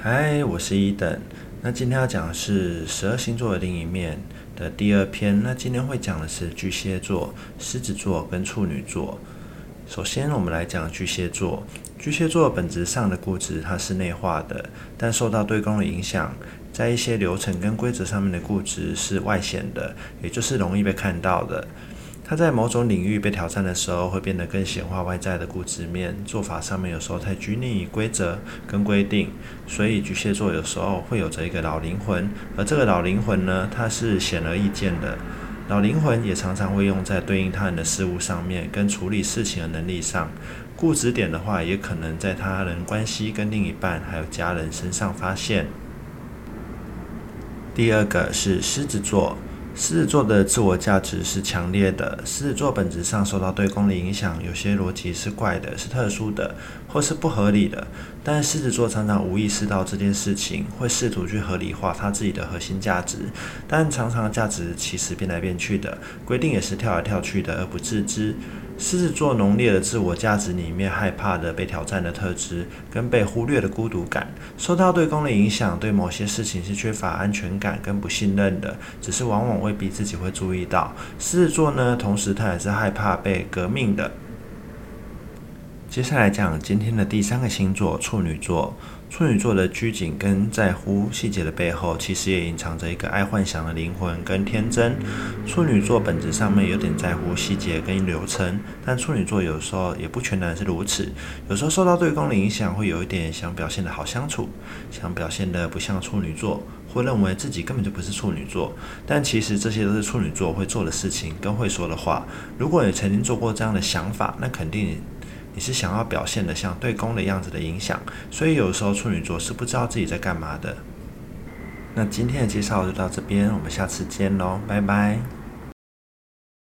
嗨，我是伊登。那今天要讲的是十二星座的另一面的第二篇。那今天会讲的是巨蟹座、狮子座跟处女座。首先，我们来讲巨蟹座。巨蟹座本质上的固执，它是内化的，但受到对宫的影响，在一些流程跟规则上面的固执是外显的，也就是容易被看到的。他在某种领域被挑战的时候，会变得更显化外在的固执面，做法上面有时候太拘泥于规则跟规定，所以巨蟹座有时候会有着一个老灵魂，而这个老灵魂呢，它是显而易见的。老灵魂也常常会用在对应他人的事物上面，跟处理事情的能力上。固执点的话，也可能在他人关系跟另一半还有家人身上发现。第二个是狮子座。狮子座的自我价值是强烈的。狮子座本质上受到对宫的影响，有些逻辑是怪的，是特殊的，或是不合理的。但狮子座常常无意识到这件事情，会试图去合理化他自己的核心价值，但常常价值其实变来变去的，规定也是跳来跳去的，而不自知。狮子座浓烈的自我价值里面，害怕的被挑战的特质，跟被忽略的孤独感，受到对宫的影响，对某些事情是缺乏安全感跟不信任的，只是往往未必自己会注意到。狮子座呢，同时他也是害怕被革命的。接下来讲今天的第三个星座处女座。处女座的拘谨跟在乎细节的背后，其实也隐藏着一个爱幻想的灵魂跟天真。处女座本质上面有点在乎细节跟流程，但处女座有时候也不全然是如此。有时候受到对宫的影响，会有一点想表现得好相处，想表现得不像处女座，或认为自己根本就不是处女座。但其实这些都是处女座会做的事情跟会说的话。如果你曾经做过这样的想法，那肯定。你是想要表现的像对攻的样子的影响，所以有时候处女座是不知道自己在干嘛的。那今天的介绍就到这边，我们下次见喽，拜拜。